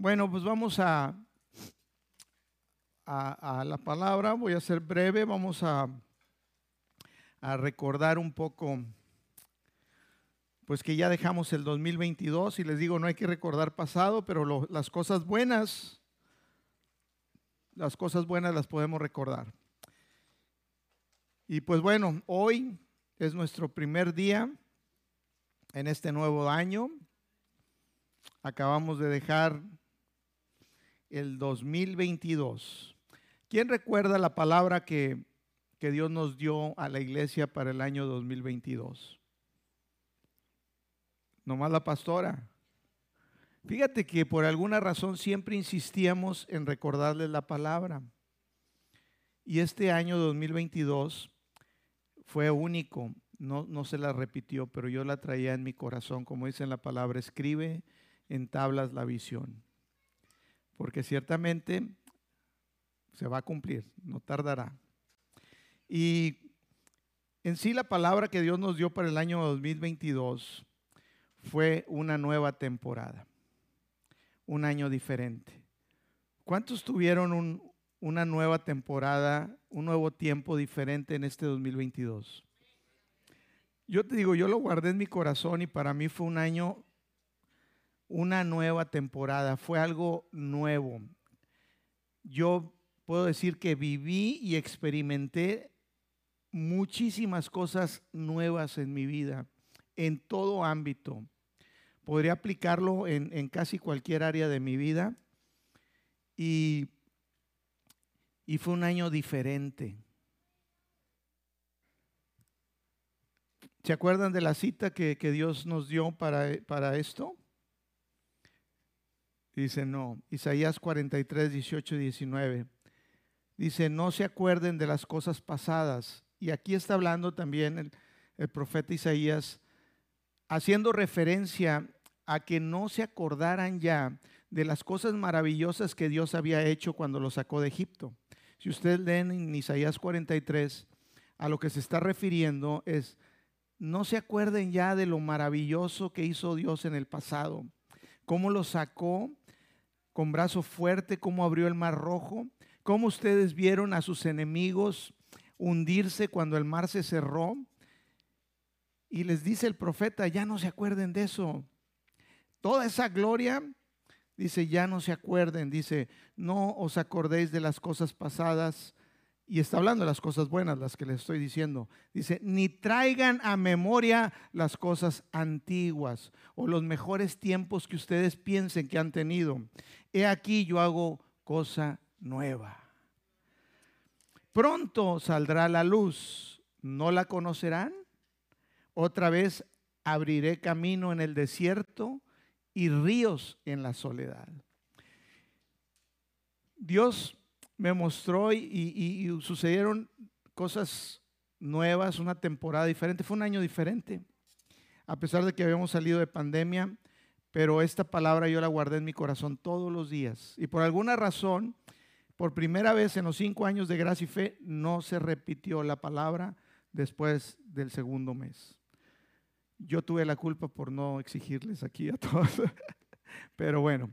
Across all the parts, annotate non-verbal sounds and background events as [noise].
Bueno, pues vamos a, a, la palabra. Voy a ser breve. Vamos a, a recordar un poco, pues que ya dejamos el 2022 y les digo, no hay que recordar pasado, pero las cosas buenas, las cosas buenas las podemos recordar. Y pues bueno, hoy es nuestro primer día en este nuevo año. Acabamos de dejar el 2022. ¿Quién recuerda la palabra que, que Dios nos dio a la iglesia para el año 2022? Nomás la pastora. Fíjate que por alguna razón siempre insistíamos en recordarles la palabra. Y este año 2022 fue único, no, no se la repitió, pero yo la traía en mi corazón, como dice en la palabra, escribe en tablas la visión porque ciertamente se va a cumplir, no tardará. Y en sí la palabra que Dios nos dio para el año 2022 fue una nueva temporada, un año diferente. ¿Cuántos tuvieron una nueva temporada, un nuevo tiempo diferente en este 2022? Yo te digo, yo lo guardé en mi corazón y para mí fue un año una nueva temporada, fue algo nuevo. Yo puedo decir que viví y experimenté muchísimas cosas nuevas en mi vida, en todo ámbito. Podría aplicarlo en, casi cualquier área de mi vida. Y, fue un año diferente. ¿Se acuerdan de la cita que, Dios nos dio para esto? Dice, no. Isaías 43, 18 y 19. Dice, no se acuerden de las cosas pasadas. Y aquí está hablando también el, profeta Isaías, haciendo referencia a que no se acordaran ya de las cosas maravillosas que Dios había hecho cuando lo sacó de Egipto. Si ustedes leen en Isaías 43, a lo que se está refiriendo es, no se acuerden ya de lo maravilloso que hizo Dios en el pasado, cómo lo sacó con brazo fuerte, cómo abrió el mar rojo, cómo ustedes vieron a sus enemigos hundirse cuando el mar se cerró. Y les dice el profeta, ya no se acuerden de eso. Toda esa gloria, dice, ya no se acuerden, dice, no os acordéis de las cosas pasadas, y está hablando de las cosas buenas, las que les estoy diciendo. Dice, ni traigan a memoria las cosas antiguas o los mejores tiempos que ustedes piensen que han tenido. He aquí yo hago cosa nueva. Pronto saldrá la luz, ¿no la conocerán? Otra vez abriré camino en el desierto y ríos en la soledad. Dios me mostró y, sucedieron cosas nuevas, una temporada diferente. Fue un año diferente, a pesar de que habíamos salido de pandemia, pero esta palabra yo la guardé en mi corazón todos los días. Y por alguna razón, por primera vez en los cinco años de gracia y fe, no se repitió la palabra después del segundo mes. Yo tuve la culpa por no exigirles aquí a todos, [laughs] pero bueno.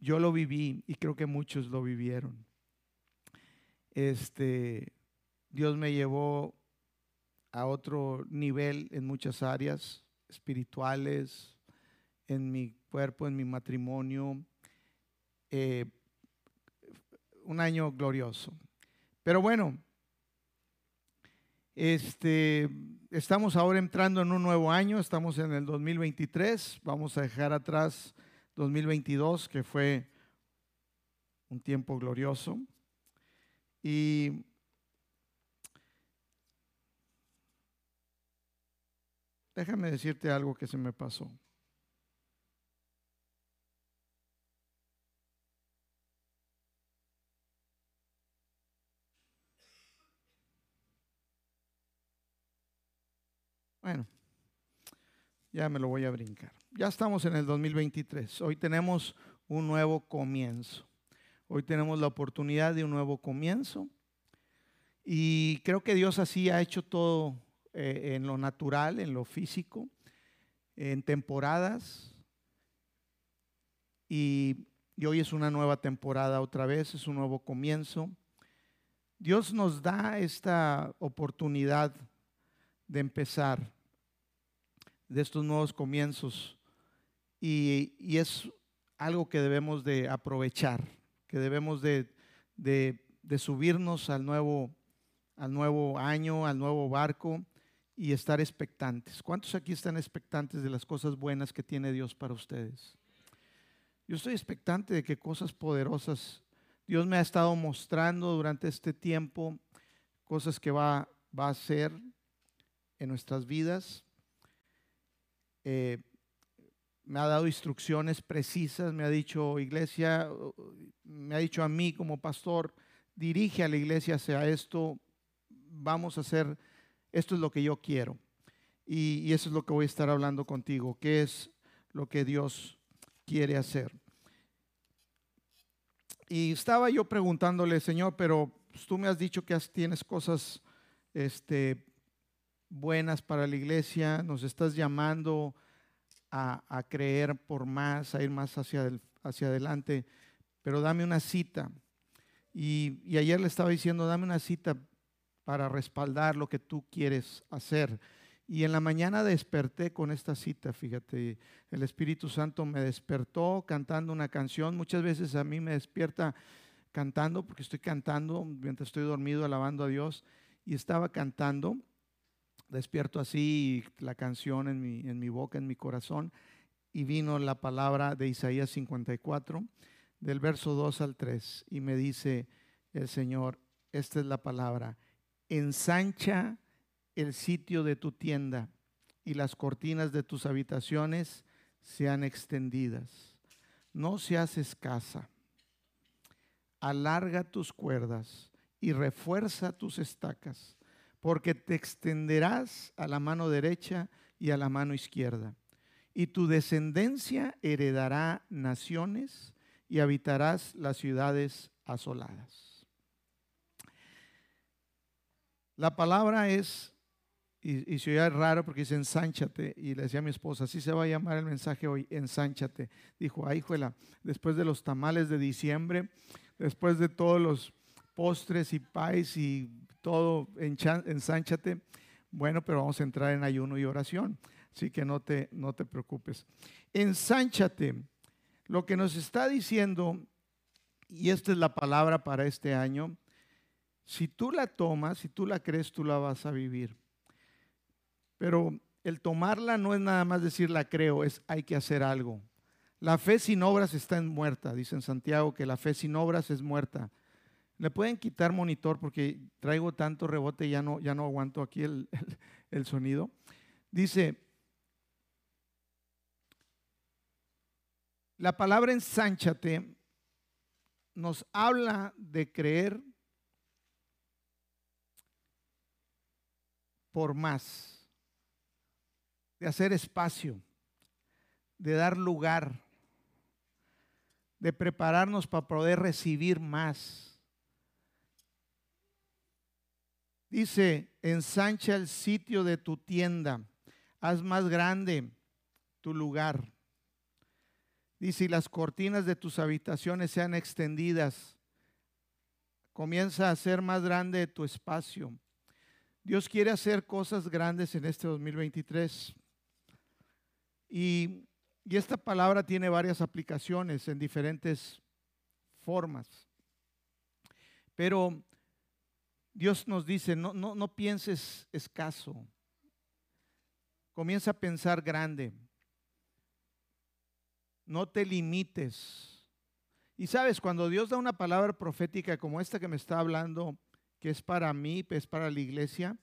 Yo lo viví y creo que muchos lo vivieron. Este, Dios me llevó a otro nivel en muchas áreas espirituales, en mi cuerpo, en mi matrimonio. Eh, un año glorioso. Pero bueno, este, estamos ahora entrando en un nuevo año, estamos en el 2023, vamos a dejar atrás 2022, que fue un tiempo glorioso. Y déjame decirte algo que se me pasó. Bueno, ya me lo voy a brincar ya estamos en el 2023. Hoy tenemos un nuevo comienzo. Hoy tenemos la oportunidad de un nuevo comienzo. Y creo que Dios así ha hecho todo eh, en lo natural, en lo físico, en temporadas. y, y hoy es una nueva temporada otra vez, es un nuevo comienzo. Dios nos da esta oportunidad de empezar de estos nuevos comienzos y, y es algo que debemos de aprovechar, que debemos de, de, de subirnos al nuevo, al nuevo año, al nuevo barco y estar expectantes. ¿Cuántos aquí están expectantes de las cosas buenas que tiene Dios para ustedes? Yo estoy expectante de que cosas poderosas Dios me ha estado mostrando durante este tiempo, cosas que va, va a hacer en nuestras vidas. Eh, me ha dado instrucciones precisas, me ha dicho, iglesia, me ha dicho a mí como pastor, dirige a la iglesia hacia esto, vamos a hacer, esto es lo que yo quiero. Y, y eso es lo que voy a estar hablando contigo, qué es lo que Dios quiere hacer. Y estaba yo preguntándole, Señor, pero pues, tú me has dicho que tienes cosas este, buenas para la iglesia, nos estás llamando a, creer por más, a ir más hacia, hacia adelante, pero dame una cita. Y, y ayer le estaba diciendo, dame una cita para respaldar lo que tú quieres hacer. Y en la mañana desperté con esta cita, fíjate, el Espíritu Santo me despertó cantando una canción. Muchas veces a mí me despierta cantando, porque estoy cantando mientras estoy dormido, alabando a Dios, y estaba cantando. Despierto así la canción en mi, en mi boca, en mi corazón, y vino la palabra de Isaías 54, del verso 2 al 3, y me dice el Señor, esta es la palabra, ensancha el sitio de tu tienda y las cortinas de tus habitaciones sean extendidas. No seas escasa. Alarga tus cuerdas y refuerza tus estacas, porque te extenderás a la mano derecha y a la mano izquierda. Y tu descendencia heredará naciones y habitarás las ciudades asoladas. La palabra es y, y se oía raro porque dice ensánchate. Y le decía a mi esposa, así se va a llamar el mensaje hoy, ensánchate. Dijo, ay, juela, después de los tamales de diciembre, después de todos los postres y pais y todo, ensánchate. Bueno, pero vamos a entrar en ayuno y oración. Así que no te, no te preocupes. Ensánchate. Lo que nos está diciendo, y esta es la palabra para este año, si tú la tomas, si tú la crees, tú la vas a vivir. Pero el tomarla no es nada más decir la creo, es hay que hacer algo. La fe sin obras está en muerta, dice en Santiago que la fe sin obras es muerta. Le pueden quitar monitor porque traigo tanto rebote y ya no, ya no aguanto aquí [laughs] el, el sonido. Dice, la palabra ensánchate nos habla de creer por más de hacer espacio, de dar lugar, de prepararnos para poder recibir más. Dice, ensancha el sitio de tu tienda, haz más grande tu lugar. Dice, y las cortinas de tus habitaciones sean extendidas. Comienza a hacer más grande tu espacio. Dios quiere hacer cosas grandes en este 2023. Y, esta palabra tiene varias aplicaciones en diferentes formas. Pero Dios nos dice, no, no, no pienses escaso. Comienza a pensar grande. No te limites. Y sabes, cuando Dios da una palabra profética como esta que me está hablando, que es para mí, es para la iglesia,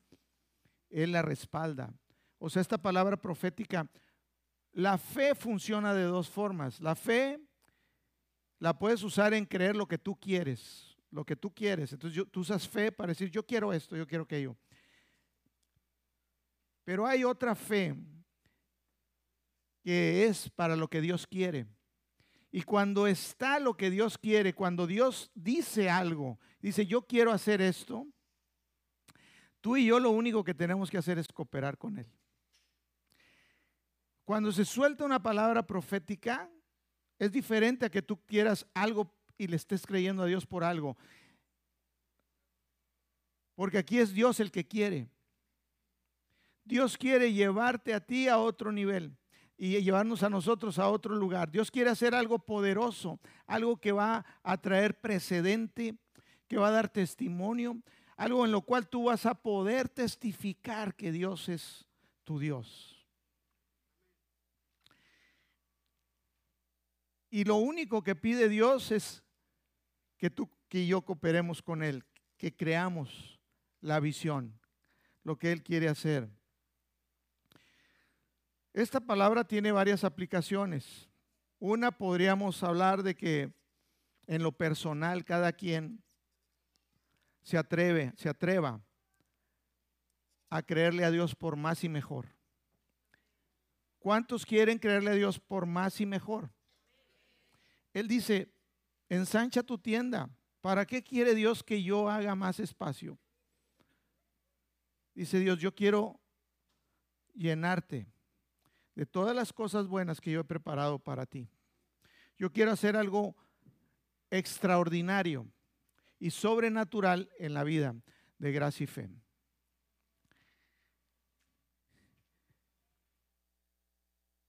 Él la respalda. O sea, esta palabra profética la fe funciona de dos formas. La fe la puedes usar en creer lo que tú quieres, lo que tú quieres. Entonces tú usas fe para decir, yo quiero esto, yo quiero aquello. Pero hay otra fe que es para lo que Dios quiere. Y cuando está lo que Dios quiere, cuando Dios dice algo, dice, yo quiero hacer esto, tú y yo lo único que tenemos que hacer es cooperar con Él. Cuando se suelta una palabra profética, Es diferente a que tú quieras algo y le estés creyendo a Dios por algo. Porque aquí es Dios el que quiere. Dios quiere llevarte a ti a otro nivel y llevarnos a nosotros a otro lugar. Dios quiere hacer algo poderoso, algo que va a traer precedente, que va a dar testimonio, algo en lo cual tú vas a poder testificar que Dios es tu Dios. Y lo único que pide Dios es que tú y yo cooperemos con Él, que creamos la visión, lo que Él quiere hacer. Esta palabra tiene varias aplicaciones. Una podríamos hablar de que en lo personal cada quien se atreve, se atreva a creerle a Dios por más y mejor. ¿Cuántos quieren creerle a Dios por más y mejor? Él dice, ensancha tu tienda. ¿Para qué quiere Dios que yo haga más espacio? Dice Dios, yo quiero llenarte de todas las cosas buenas que yo he preparado para ti. Yo quiero hacer algo extraordinario y sobrenatural en la vida de gracia y fe.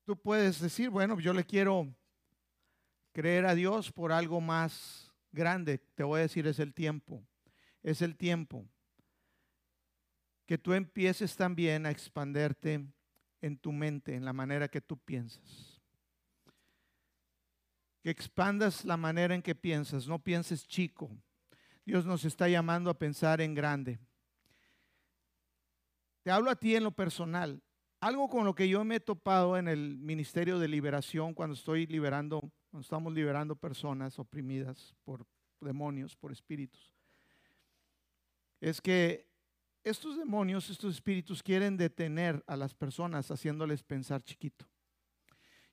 Tú puedes decir, bueno, yo le quiero creer a Dios por algo más grande. Te voy a decir, es el tiempo. Es el tiempo. Que tú empieces también a expanderte en tu mente, en la manera que tú piensas. Que expandas la manera en que piensas, no pienses chico. Dios nos está llamando a pensar en grande. Te hablo a ti en lo personal. Algo con lo que yo me he topado en el ministerio de liberación cuando estoy liberando, cuando estamos liberando personas oprimidas por demonios, por espíritus, es que estos demonios, estos espíritus quieren detener a las personas haciéndoles pensar chiquito.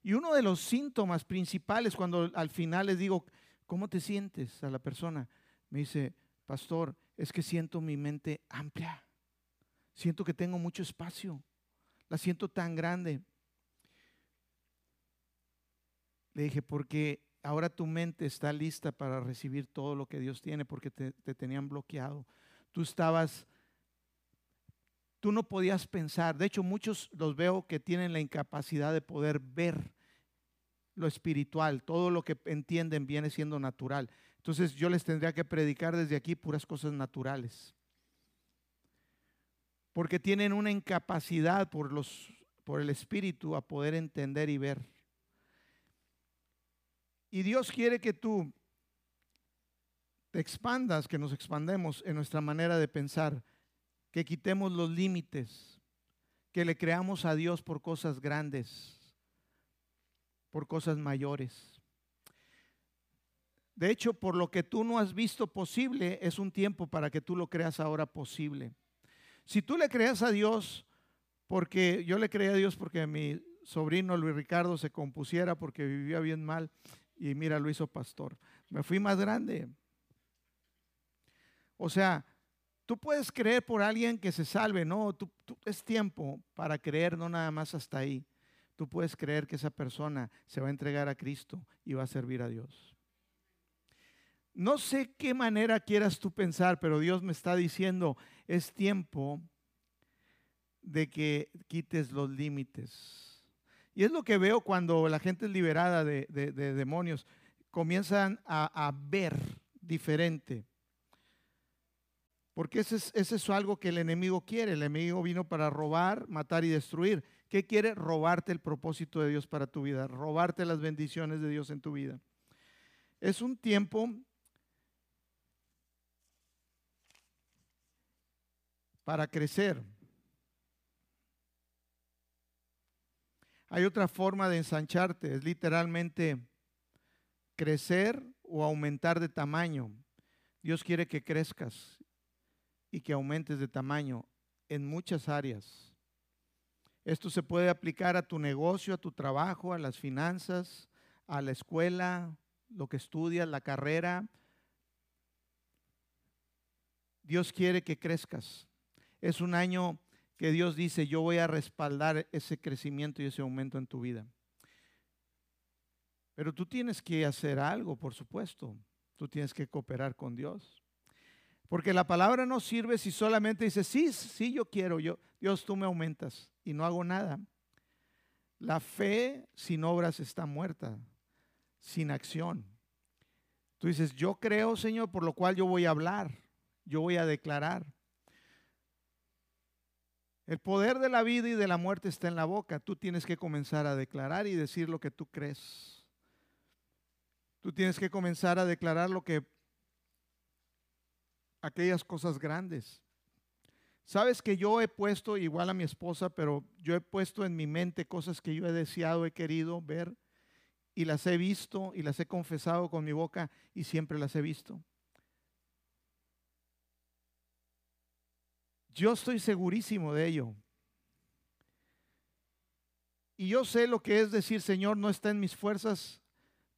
Y uno de los síntomas principales cuando al final les digo, ¿cómo te sientes a la persona? Me dice, pastor, es que siento mi mente amplia. Siento que tengo mucho espacio. La siento tan grande. Le dije, porque ahora tu mente está lista para recibir todo lo que Dios tiene porque te, te tenían bloqueado. Tú estabas tú no podías pensar. De hecho, muchos los veo que tienen la incapacidad de poder ver lo espiritual. Todo lo que entienden viene siendo natural. Entonces yo les tendría que predicar desde aquí puras cosas naturales. Porque tienen una incapacidad por, los, por el espíritu a poder entender y ver. Y Dios quiere que tú te expandas, que nos expandemos en nuestra manera de pensar que quitemos los límites, que le creamos a Dios por cosas grandes, por cosas mayores. De hecho, por lo que tú no has visto posible, es un tiempo para que tú lo creas ahora posible. Si tú le creas a Dios, porque yo le creía a Dios porque mi sobrino Luis Ricardo se compusiera porque vivía bien mal y mira, lo hizo pastor. Me fui más grande. O sea, Tú puedes creer por alguien que se salve, no, tú, es tiempo para creer, no nada más hasta ahí. Tú puedes creer que esa persona se va a entregar a Cristo y va a servir a Dios. No sé qué manera quieras tú pensar, pero Dios me está diciendo, es tiempo de que quites los límites. Y es lo que veo cuando la gente es liberada de, demonios, comienzan a ver diferente. Porque ese es, algo que el enemigo quiere. El enemigo vino para robar, matar y destruir. ¿Qué quiere? Robarte el propósito de Dios para tu vida, robarte las bendiciones de Dios en tu vida. Es un tiempo para crecer. Hay otra forma de ensancharte, es literalmente crecer o aumentar de tamaño. Dios quiere que crezcas y que aumentes de tamaño en muchas áreas. Esto se puede aplicar a tu negocio, a tu trabajo, a las finanzas, a la escuela, lo que estudias, la carrera. Dios quiere que crezcas. Es un año que Dios dice, yo voy a respaldar ese crecimiento y ese aumento en tu vida. Pero tú tienes que hacer algo, por supuesto. Tú tienes que cooperar con Dios. Porque la palabra no sirve si solamente dices, sí, sí, yo quiero, yo, Dios, tú me aumentas y no hago nada. La fe sin obras está muerta, sin acción. Tú dices, yo creo, Señor, por lo cual yo voy a hablar, yo voy a declarar. El poder de la vida y de la muerte está en la boca. Tú tienes que comenzar a declarar y decir lo que tú crees. Tú tienes que comenzar a declarar lo que aquellas cosas grandes. Sabes que yo he puesto igual a mi esposa, pero yo he puesto en mi mente cosas que yo he deseado, he querido ver y las he visto y las he confesado con mi boca y siempre las he visto. Yo estoy segurísimo de ello. Y yo sé lo que es decir, Señor, no está en mis fuerzas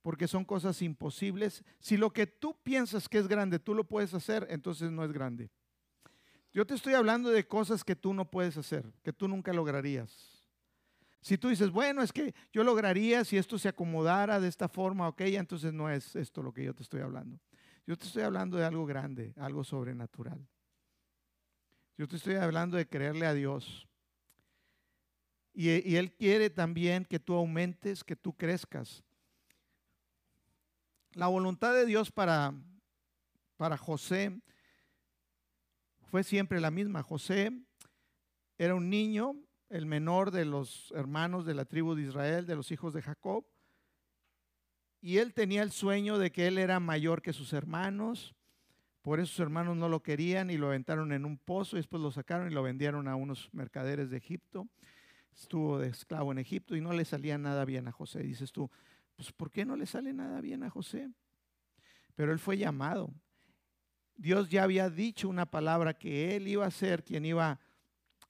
porque son cosas imposibles. Si lo que tú piensas que es grande, tú lo puedes hacer, entonces no es grande. Yo te estoy hablando de cosas que tú no puedes hacer, que tú nunca lograrías. Si tú dices, bueno, es que yo lograría si esto se acomodara de esta forma, ok, entonces no es esto lo que yo te estoy hablando. Yo te estoy hablando de algo grande, algo sobrenatural. Yo te estoy hablando de creerle a Dios. Y, Él quiere también que tú aumentes, que tú crezcas. La voluntad de Dios para, para José fue siempre la misma. José era un niño, el menor de los hermanos de la tribu de Israel, de los hijos de Jacob. Y él tenía el sueño de que él era mayor que sus hermanos por eso sus hermanos no lo querían y lo aventaron en un pozo y después lo sacaron y lo vendieron a unos mercaderes de Egipto. Estuvo de esclavo en Egipto y no le salía nada bien a José. Dices tú, pues ¿por qué no le sale nada bien a José? Pero él fue llamado. Dios ya había dicho una palabra que él iba a ser quien iba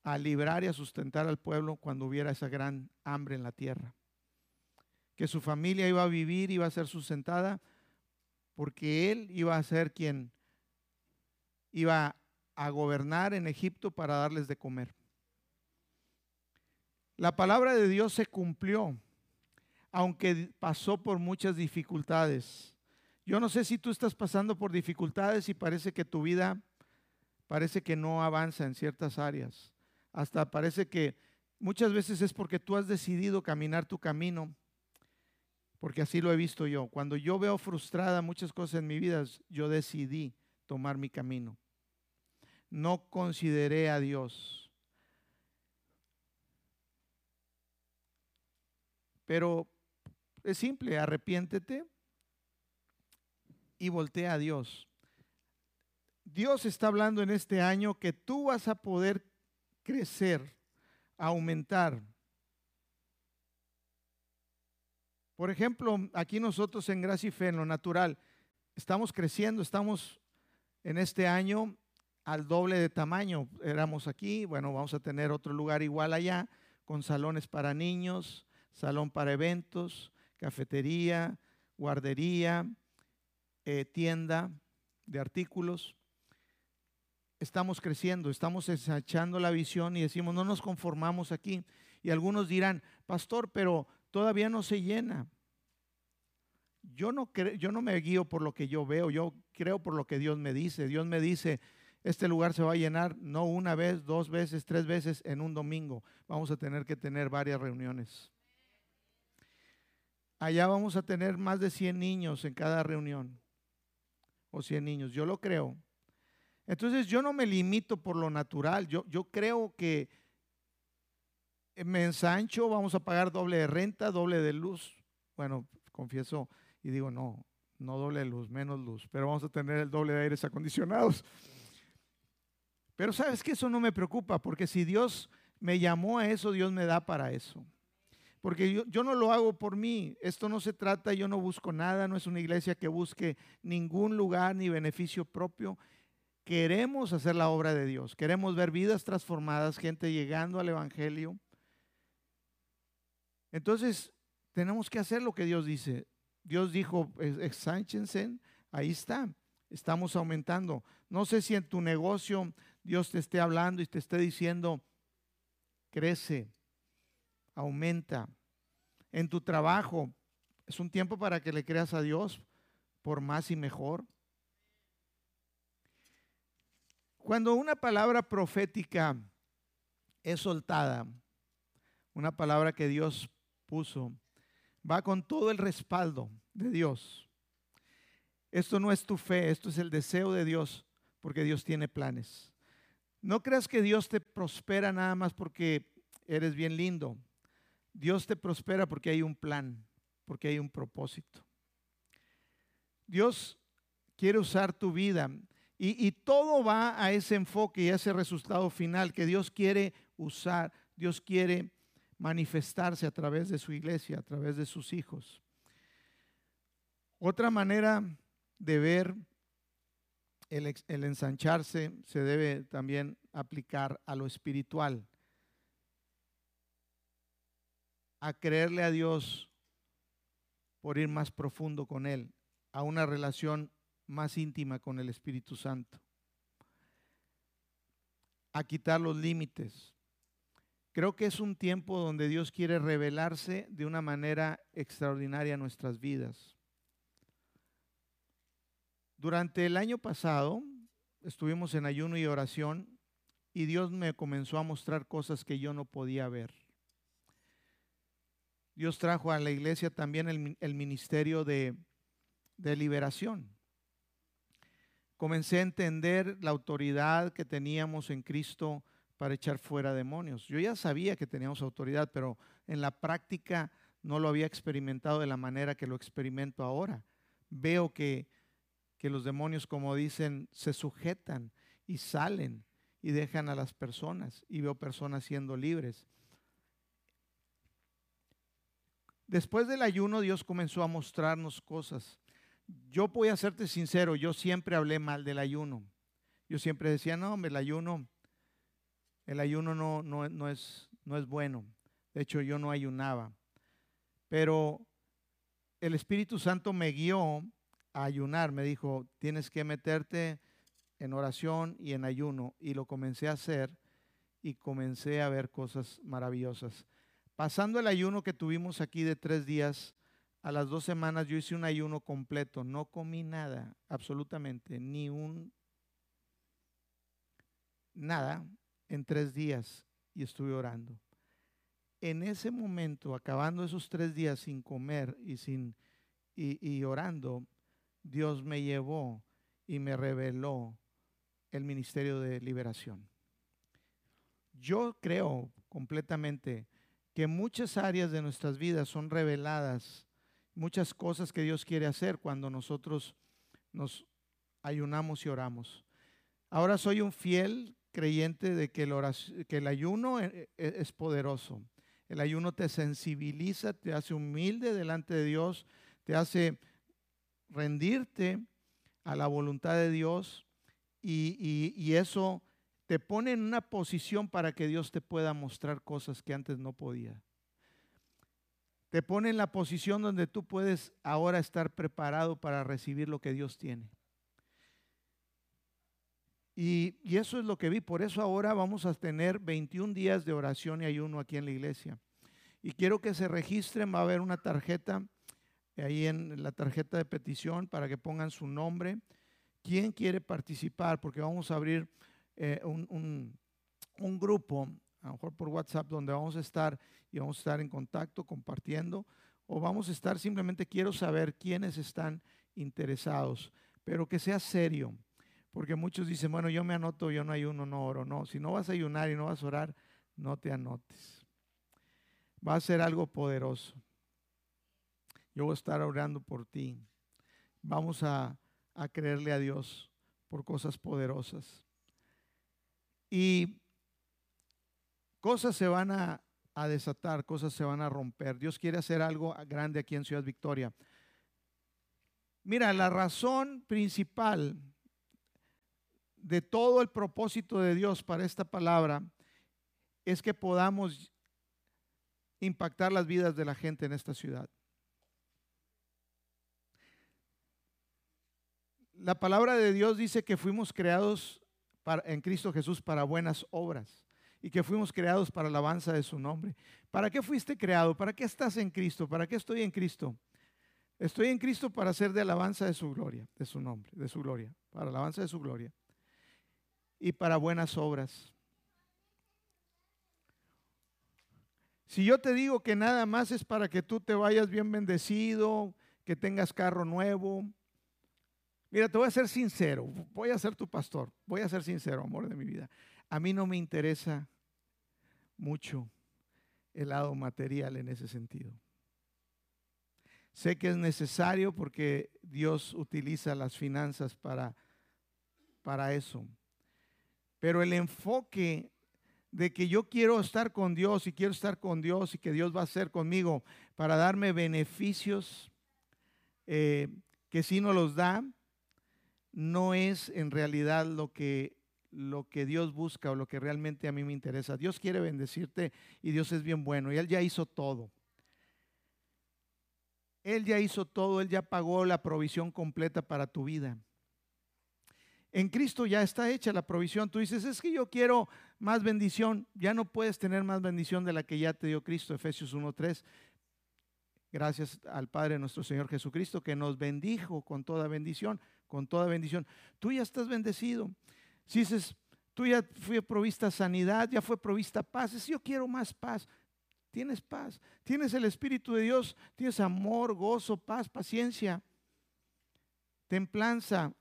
a librar y a sustentar al pueblo cuando hubiera esa gran hambre en la tierra. Que su familia iba a vivir, iba a ser sustentada, porque él iba a ser quien iba a gobernar en Egipto para darles de comer. La palabra de Dios se cumplió, aunque pasó por muchas dificultades. Yo no sé si tú estás pasando por dificultades y parece que tu vida parece que no avanza en ciertas áreas. Hasta parece que muchas veces es porque tú has decidido caminar tu camino, porque así lo he visto yo. Cuando yo veo frustrada muchas cosas en mi vida, yo decidí tomar mi camino. No consideré a Dios. Pero es simple, arrepiéntete y voltea a Dios. Dios está hablando en este año que tú vas a poder crecer, aumentar. Por ejemplo, aquí nosotros en Gracia y Fe, en lo natural, estamos creciendo, estamos en este año al doble de tamaño. Éramos aquí, bueno, vamos a tener otro lugar igual allá, con salones para niños, salón para eventos, cafetería, guardería, eh, tienda de artículos. Estamos creciendo, estamos ensachando la visión y decimos, no nos conformamos aquí. Y algunos dirán, pastor, pero todavía no se llena. Yo no, yo no me guío por lo que yo veo, yo creo por lo que Dios me dice. Dios me dice, este lugar se va a llenar no una vez, dos veces, tres veces en un domingo. Vamos a tener que tener varias reuniones. Allá vamos a tener más de 100 niños en cada reunión. O 100 niños, yo lo creo. Entonces yo no me limito por lo natural. Yo, yo creo que me ensancho, vamos a pagar doble de renta, doble de luz. Bueno, confieso, y digo, no, no doble luz, menos luz, pero vamos a tener el doble de aires acondicionados. Pero sabes que eso no me preocupa, porque si Dios me llamó a eso, Dios me da para eso. Porque yo, yo, no lo hago por mí. Esto no se trata, yo no busco nada, no es una iglesia que busque ningún lugar ni beneficio propio. Queremos hacer la obra de Dios, queremos ver vidas transformadas, gente llegando al Evangelio. Entonces, tenemos que hacer lo que Dios dice. Dios dijo, exánchense, ahí está, estamos aumentando. No sé si en tu negocio Dios te esté hablando y te esté diciendo, crece, aumenta. En tu trabajo, Es un tiempo para que le creas a Dios por más y mejor. Cuando una palabra profética es soltada, una palabra que Dios puso, va con todo el respaldo de Dios. Esto no es tu fe, esto es el deseo de Dios, porque Dios tiene planes. No creas que Dios te prospera nada más porque eres bien lindo. Dios te prospera porque hay un plan, porque hay un propósito. Dios quiere usar tu vida y, todo va a ese enfoque y a ese resultado final que Dios quiere usar, Dios quiere manifestarse a través de su iglesia, a través de sus hijos. Otra manera de ver el, ensancharse se debe también aplicar a lo espiritual, a creerle a Dios por ir más profundo con Él, a una relación más íntima con el Espíritu Santo, a quitar los límites, Creo que es un tiempo donde Dios quiere revelarse de una manera extraordinaria en nuestras vidas. Durante el año pasado estuvimos en ayuno y oración y Dios me comenzó a mostrar cosas que yo no podía ver. Dios trajo a la iglesia también el, ministerio de, de liberación. Comencé a entender la autoridad que teníamos en Cristo para echar fuera demonios. Yo ya sabía que teníamos autoridad, pero en la práctica no lo había experimentado de la manera que lo experimento ahora. Veo que, que los demonios, como dicen, se sujetan y salen y dejan a las personas y veo personas siendo libres. Después del ayuno Dios comenzó a mostrarnos cosas. Yo voy a serte sincero, yo siempre hablé mal del ayuno. Yo siempre decía, no, hombre, el ayuno el ayuno no, no, es, no es bueno. De hecho, yo no ayunaba. Pero el Espíritu Santo me guió a ayunar. Me dijo, tienes que meterte en oración y en ayuno. Y lo comencé a hacer y comencé a ver cosas maravillosas. Pasando el ayuno que tuvimos aquí de tres días, a las dos semanas yo hice un ayuno completo. No comí nada, absolutamente, ni un... Nada en tres días y estuve orando. En ese momento, acabando esos tres días sin comer y, sin, y, orando, Dios me llevó y me reveló el ministerio de liberación. Yo creo completamente que muchas áreas de nuestras vidas son reveladas, muchas cosas que Dios quiere hacer cuando nosotros nos ayunamos y oramos. Ahora soy un fiel creyente de que el, que el ayuno e, e, es poderoso. El ayuno te sensibiliza, te hace humilde delante de Dios, te hace rendirte a la voluntad de Dios y, y, eso te pone en una posición para que Dios te pueda mostrar cosas que antes no podía. Te pone en la posición donde tú puedes ahora estar preparado para recibir lo que Dios tiene. Y, eso es lo que vi. Por eso ahora vamos a tener 21 días de oración y ayuno aquí en la iglesia. Y quiero que se registren, va a haber una tarjeta ahí en la tarjeta de petición para que pongan su nombre. ¿Quién quiere participar? Porque vamos a abrir eh, un, un grupo, a lo mejor por WhatsApp, donde vamos a estar y vamos a estar en contacto, compartiendo. O vamos a estar simplemente, quiero saber quiénes están interesados, pero que sea serio porque muchos dicen, bueno, yo me anoto, yo no ayuno, no oro. No, si no vas a ayunar y no vas a orar, no te anotes. Va a ser algo poderoso. Yo voy a estar orando por ti. Vamos a, creerle a Dios por cosas poderosas. Y cosas se van a desatar, cosas se van a romper. Dios quiere hacer algo grande aquí en Ciudad Victoria. Mira, la razón principal de todo el propósito de Dios para esta palabra es que podamos impactar las vidas de la gente en esta ciudad. La palabra de Dios dice que fuimos creados en Cristo Jesús para buenas obras y que fuimos creados para la alabanza de su nombre. ¿Para qué fuiste creado? ¿Para qué estás en Cristo? ¿Para qué estoy en Cristo? Estoy en Cristo para hacer de alabanza de su gloria, de su nombre, de su gloria, para alabanza de su gloria y para buenas obras. Si yo te digo que nada más es para que tú te vayas bien bendecido, que tengas carro nuevo, mira, te voy a ser sincero, voy a ser tu pastor, voy a ser sincero, amor de mi vida. A mí no me interesa mucho el lado material en ese sentido. Sé que es necesario porque Dios utiliza las finanzas para, para eso. Pero el enfoque de que yo quiero estar con Dios y quiero estar con Dios y que Dios va a hacer conmigo para darme beneficios eh, que si no los da, no es en realidad lo que, lo que Dios busca o lo que realmente a mí me interesa. Dios quiere bendecirte y Dios es bien bueno y Él ya hizo todo. Él ya hizo todo, Él ya pagó la provisión completa para tu vida. En Cristo ya está hecha la provisión. Tú dices, es que yo quiero más bendición. Ya no puedes tener más bendición de la que ya te dio Cristo, Efesios 1.3. Gracias al Padre nuestro Señor Jesucristo que nos bendijo con toda bendición, con toda bendición. Tú ya estás bendecido. Si dices, tú ya fue provista sanidad, ya fue provista paz. Si yo quiero más paz, tienes paz. Tienes el Espíritu de Dios, tienes amor, gozo, paz, paciencia, templanza,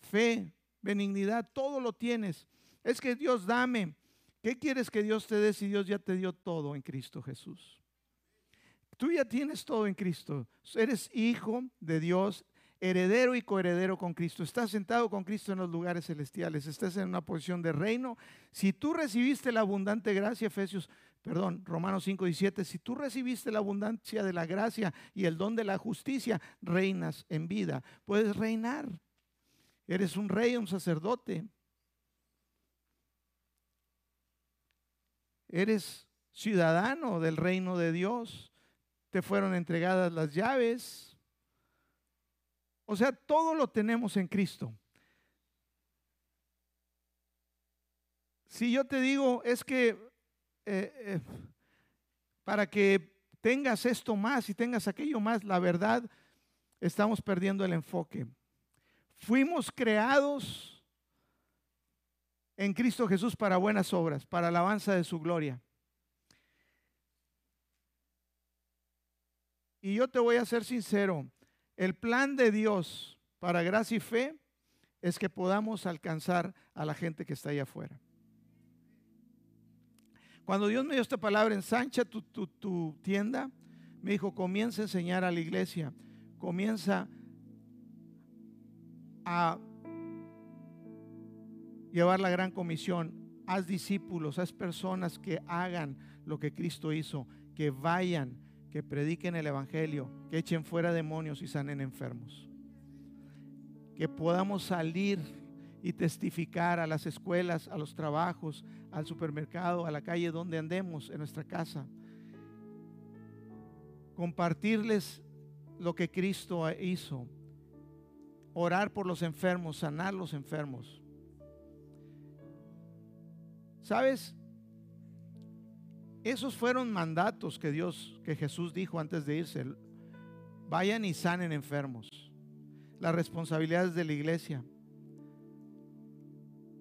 fe, benignidad, todo lo tienes. Es que Dios dame. ¿Qué quieres que Dios te dé si Dios ya te dio todo en Cristo Jesús? Tú ya tienes todo en Cristo. Eres hijo de Dios, heredero y coheredero con Cristo. Estás sentado con Cristo en los lugares celestiales. Estás en una posición de reino. Si tú recibiste la abundante gracia, Efesios, perdón, Romanos 5, 17, si tú recibiste la abundancia de la gracia y el don de la justicia, reinas en vida. Puedes reinar. Eres un rey, un sacerdote. Eres ciudadano del reino de Dios. Te fueron entregadas las llaves. O sea, todo lo tenemos en Cristo. Si yo te digo, es que eh, eh, para que tengas esto más y tengas aquello más, la verdad, estamos perdiendo el enfoque. Fuimos creados en Cristo Jesús para buenas obras, para alabanza de su gloria. Y yo te voy a ser sincero, el plan de Dios para gracia y fe es que podamos alcanzar a la gente que está allá afuera. Cuando Dios me dio esta palabra, ensancha tu, tu tienda, me dijo, comienza a enseñar a la iglesia, comienza a llevar la gran comisión. Haz discípulos, haz personas que hagan lo que Cristo hizo, que vayan, que prediquen el Evangelio, que echen fuera demonios y sanen enfermos. Que podamos salir y testificar a las escuelas, a los trabajos, al supermercado, a la calle donde andemos, en nuestra casa. Compartirles lo que Cristo hizo orar por los enfermos, sanar los enfermos. ¿Sabes? Esos fueron mandatos que Dios, que Jesús dijo antes de irse. Vayan y sanen enfermos. Las responsabilidades de la iglesia.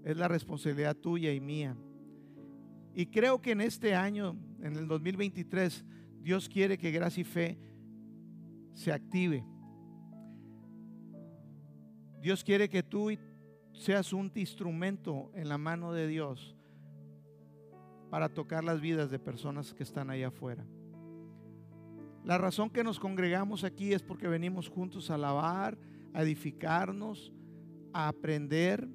Es la responsabilidad tuya y mía. Y creo que en este año, en el 2023, Dios quiere que gracia y fe se active Dios quiere que tú seas un instrumento en la mano de Dios para tocar las vidas de personas que están allá afuera. La razón que nos congregamos aquí es porque venimos juntos a alabar, a edificarnos, a aprender,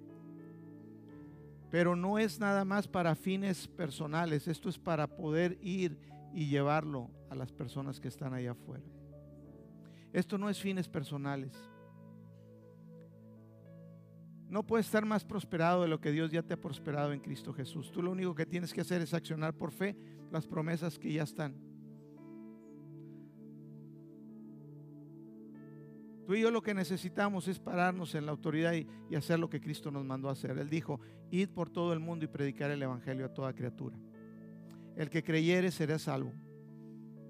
pero no es nada más para fines personales, esto es para poder ir y llevarlo a las personas que están allá afuera. Esto no es fines personales. No puedes estar más prosperado de lo que Dios ya te ha prosperado en Cristo Jesús. Tú lo único que tienes que hacer es accionar por fe las promesas que ya están. Tú y yo lo que necesitamos es pararnos en la autoridad y, hacer lo que Cristo nos mandó a hacer. Él dijo, id por todo el mundo y predicar el Evangelio a toda criatura. El que creyere será salvo.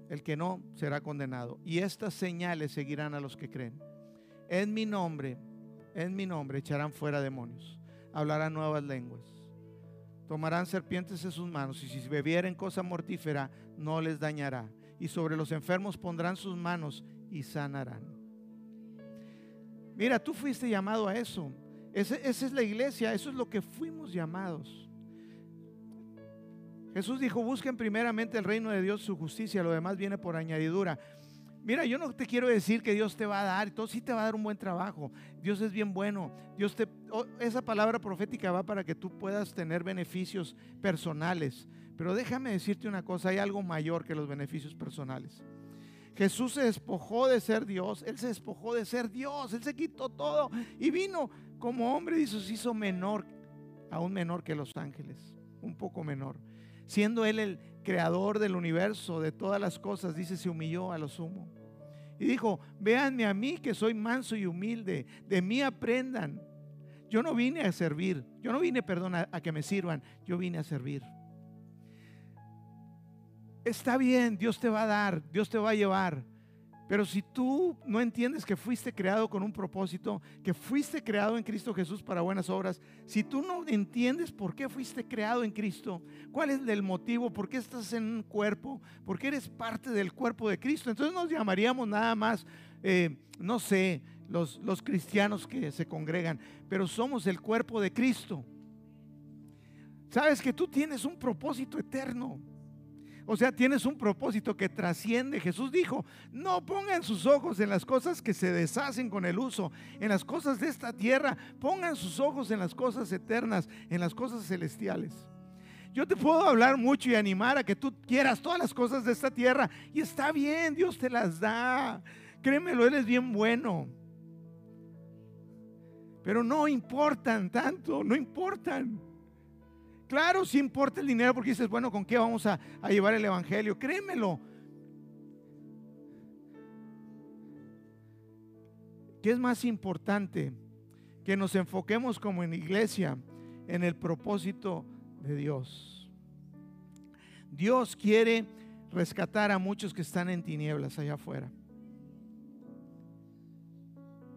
El que no será condenado. Y estas señales seguirán a los que creen. En mi nombre, en mi nombre echarán fuera demonios. Hablarán nuevas lenguas. Tomarán serpientes en sus manos y si bebieren cosa mortífera no les dañará. Y sobre los enfermos pondrán sus manos y sanarán. Mira, tú fuiste llamado a eso. esa es la iglesia, eso es lo que fuimos llamados. Jesús dijo, busquen primeramente el reino de Dios, su justicia, lo demás viene por añadidura. Mira, yo no te quiero decir que Dios te va a dar, todo sí te va a dar un buen trabajo. Dios es bien bueno. Dios te esa palabra profética va para que tú puedas tener beneficios personales. Pero déjame decirte una cosa, hay algo mayor que los beneficios personales. Jesús se despojó de ser Dios, Él se despojó de ser Dios, Él se quitó todo y vino como hombre y se hizo menor, aún menor que los ángeles, un poco menor siendo Él el creador del universo, de todas las cosas, dice, se humilló a lo sumo. Y dijo, véanme a mí que soy manso y humilde, de mí aprendan. Yo no vine a servir, yo no vine, perdón, a, a que me sirvan, yo vine a servir. Está bien, Dios te va a dar, Dios te va a llevar. Pero si tú no entiendes que fuiste creado con un propósito, que fuiste creado en Cristo Jesús para buenas obras, si tú no entiendes por qué fuiste creado en Cristo, cuál es el motivo, por qué estás en un cuerpo, por qué eres parte del cuerpo de Cristo, entonces nos llamaríamos nada más, eh, no sé, los, los cristianos que se congregan, pero somos el cuerpo de Cristo. Sabes que tú tienes un propósito eterno. O sea, tienes un propósito que trasciende. Jesús dijo, no pongan sus ojos en las cosas que se deshacen con el uso, en las cosas de esta tierra, pongan sus ojos en las cosas eternas, en las cosas celestiales. Yo te puedo hablar mucho y animar a que tú quieras todas las cosas de esta tierra y está bien, Dios te las da. Créemelo, Él es bien bueno. Pero no importan tanto, no importan. Claro, si importa el dinero porque dices, bueno, ¿con qué vamos a, a llevar el Evangelio? Créemelo. ¿Qué es más importante? Que nos enfoquemos como en iglesia en el propósito de Dios. Dios quiere rescatar a muchos que están en tinieblas allá afuera.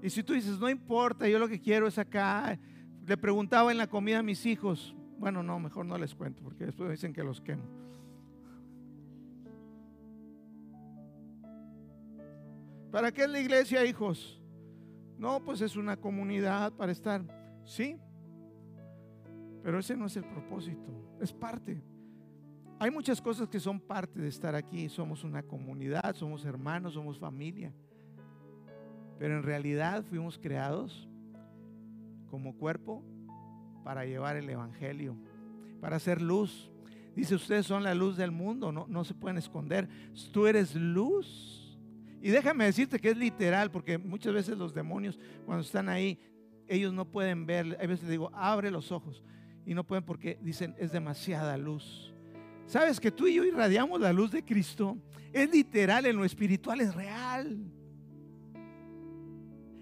Y si tú dices, no importa, yo lo que quiero es acá, le preguntaba en la comida a mis hijos, bueno, no, mejor no les cuento porque después dicen que los quemo. ¿Para qué es la iglesia, hijos? No, pues es una comunidad para estar. Sí, pero ese no es el propósito, es parte. Hay muchas cosas que son parte de estar aquí. Somos una comunidad, somos hermanos, somos familia. Pero en realidad fuimos creados como cuerpo para llevar el Evangelio, para hacer luz. Dice, ustedes son la luz del mundo, no, no se pueden esconder. Tú eres luz. Y déjame decirte que es literal, porque muchas veces los demonios, cuando están ahí, ellos no pueden ver. A veces les digo, abre los ojos. Y no pueden porque dicen, es demasiada luz. ¿Sabes que tú y yo irradiamos la luz de Cristo? Es literal, en lo espiritual es real.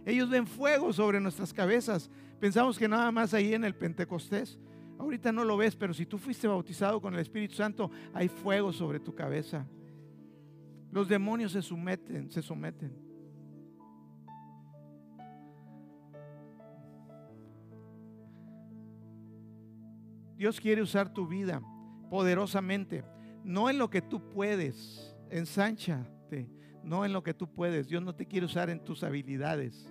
Ellos ven fuego sobre nuestras cabezas, Pensamos que nada más ahí en el Pentecostés. Ahorita no lo ves, pero si tú fuiste bautizado con el Espíritu Santo, hay fuego sobre tu cabeza. Los demonios se someten, se someten. Dios quiere usar tu vida poderosamente, no en lo que tú puedes, ensánchate, no en lo que tú puedes. Dios no te quiere usar en tus habilidades.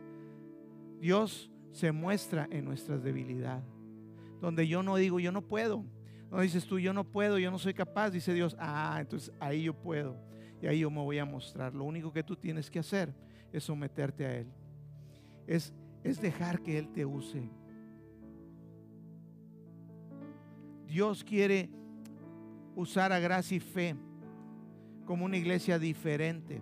Dios se muestra en nuestras debilidades. Donde yo no digo, yo no puedo. No dices tú, yo no puedo, yo no soy capaz. Dice Dios, ah, entonces ahí yo puedo. Y ahí yo me voy a mostrar. Lo único que tú tienes que hacer es someterte a Él. Es, es dejar que Él te use. Dios quiere usar a gracia y fe como una iglesia diferente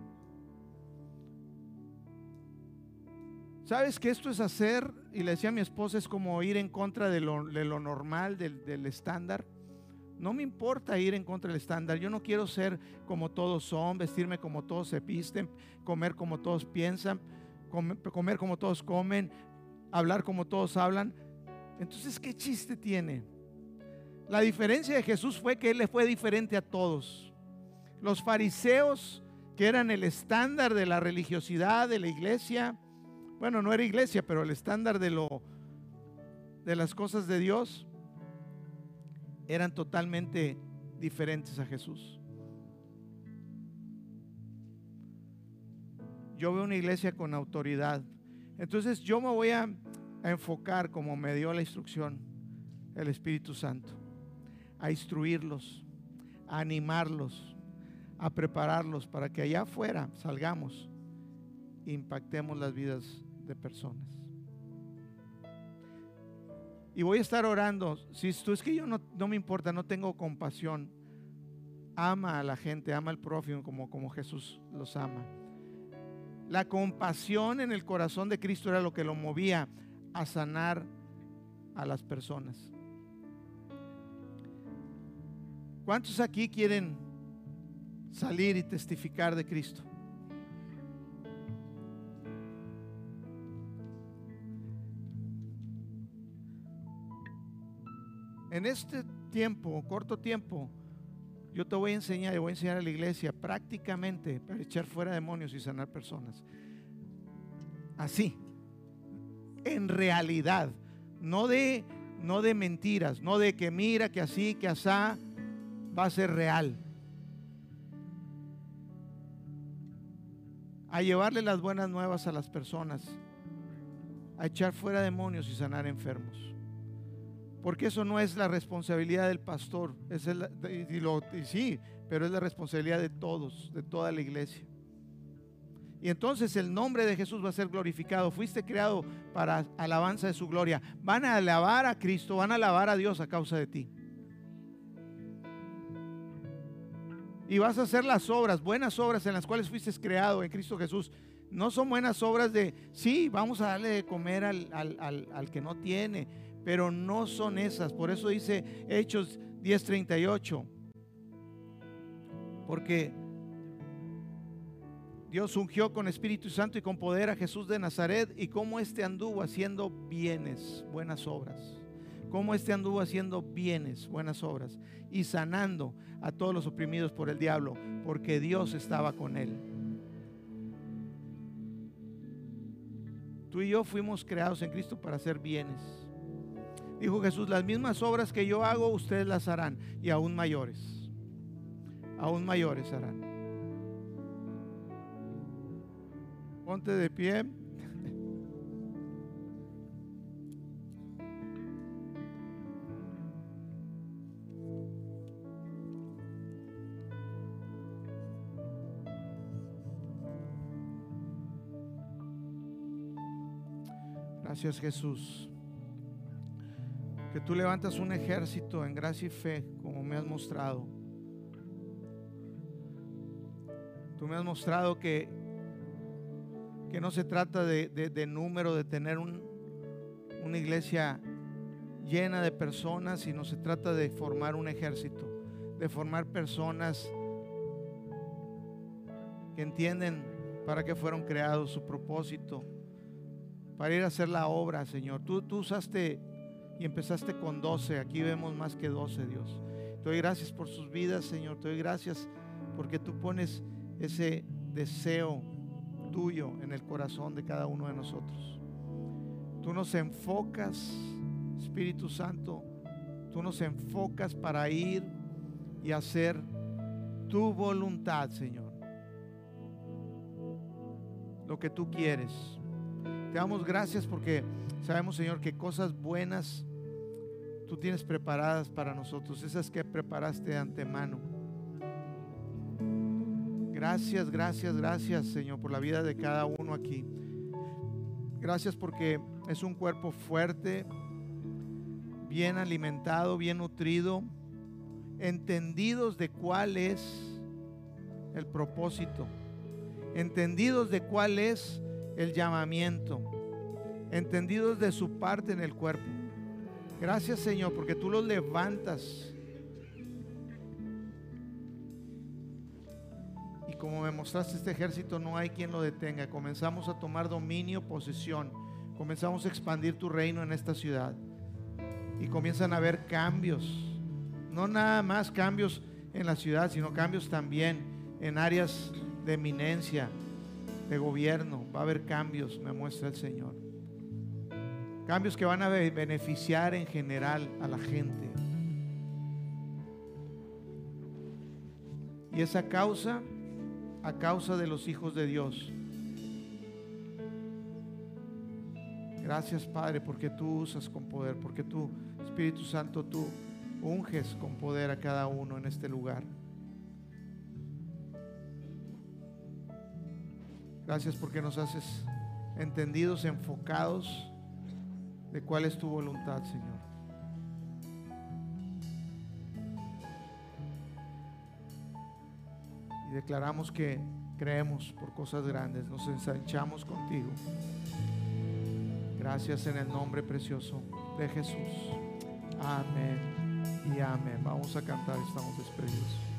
¿Sabes que esto es hacer? Y le decía a mi esposa, es como ir en contra de lo, normal, del, estándar. No me importa ir en contra del estándar. Yo no quiero ser como todos son, vestirme como todos se visten, comer como todos piensan, comer, como todos comen, hablar como todos hablan. Entonces, ¿qué chiste tiene? La diferencia de Jesús fue que Él le fue diferente a todos. Los fariseos que eran el estándar de la religiosidad de la iglesia. Bueno, no era iglesia, pero el estándar de lo de las cosas de Dios eran totalmente diferentes a Jesús. Yo veo una iglesia con autoridad. Entonces yo me voy a, enfocar como me dio la instrucción el Espíritu Santo, a instruirlos, a animarlos, a prepararlos para que allá afuera salgamos impactemos las vidas personas. Y voy a estar orando. Si tú es que yo no, no, me importa, no tengo compasión. Ama a la gente, ama al prójimo como, como Jesús los ama. La compasión en el corazón de Cristo era lo que lo movía a sanar a las personas. ¿Cuántos aquí quieren salir y testificar de Cristo? En este tiempo, corto tiempo, yo te voy a enseñar y voy a enseñar a la iglesia prácticamente para echar fuera demonios y sanar personas. Así, en realidad, no de, no de mentiras, no de que mira, que así, que asá, va a ser real. A llevarle las buenas nuevas a las personas, a echar fuera demonios y sanar enfermos. Porque eso no es la responsabilidad del pastor. Es y, sí, pero es la responsabilidad de todos, de toda la iglesia. Y entonces el nombre de Jesús va a ser glorificado. Fuiste creado para alabanza de su gloria. Van a alabar a Cristo, van a alabar a Dios a causa de ti. Y vas a hacer las obras, buenas obras en las cuales fuiste creado en Cristo Jesús. No son buenas obras de, sí, vamos a darle de comer al, al que no tiene pero no son esas. Por eso dice Hechos 10:38. Porque Dios ungió con Espíritu Santo y con poder a Jesús de Nazaret y cómo éste anduvo haciendo bienes, buenas obras. Cómo éste anduvo haciendo bienes, buenas obras y sanando a todos los oprimidos por el diablo, porque Dios estaba con él. Tú y yo fuimos creados en Cristo para hacer bienes. Dijo Jesús, las mismas obras que yo hago, ustedes las harán y aún mayores. Aún mayores harán. Ponte de pie. Gracias Jesús que tú levantas un ejército en gracia y fe, como me has mostrado. Tú me has mostrado que, que no se trata de, número, de tener una iglesia llena de personas, sino se trata de formar un ejército, de formar personas que entienden para qué fueron creados, su propósito, para ir a hacer la obra, Señor. Tú, tú usaste y empezaste con 12. Aquí vemos más que 12, Dios. Te doy gracias por sus vidas, Señor. Te doy gracias porque tú pones ese deseo tuyo en el corazón de cada uno de nosotros. Tú nos enfocas, Espíritu Santo, tú nos enfocas para ir y hacer tu voluntad, Señor. Lo que tú quieres. Te damos gracias porque sabemos, Señor, que cosas buenas tú tienes preparadas para nosotros, esas que preparaste de antemano. Gracias, gracias, gracias Señor por la vida de cada uno aquí. Gracias porque es un cuerpo fuerte, bien alimentado, bien nutrido, entendidos de cuál es el propósito, entendidos de cuál es el llamamiento, entendidos de su parte en el cuerpo. Gracias Señor, porque tú los levantas. Y como me mostraste este ejército, no hay quien lo detenga. Comenzamos a tomar dominio, posesión. Comenzamos a expandir tu reino en esta ciudad. Y comienzan a haber cambios. No nada más cambios en la ciudad, sino cambios también en áreas de eminencia, de gobierno. Va a haber cambios, me muestra el Señor. Cambios que van a beneficiar en general a la gente. Y esa causa, a causa de los hijos de Dios. Gracias Padre porque tú usas con poder, porque tú, Espíritu Santo, tú unges con poder a cada uno en este lugar. Gracias porque nos haces entendidos, enfocados de cuál es tu voluntad, Señor. Y declaramos que creemos por cosas grandes, nos ensanchamos contigo. Gracias en el nombre precioso de Jesús. Amén y amén. Vamos a cantar, estamos despedidos.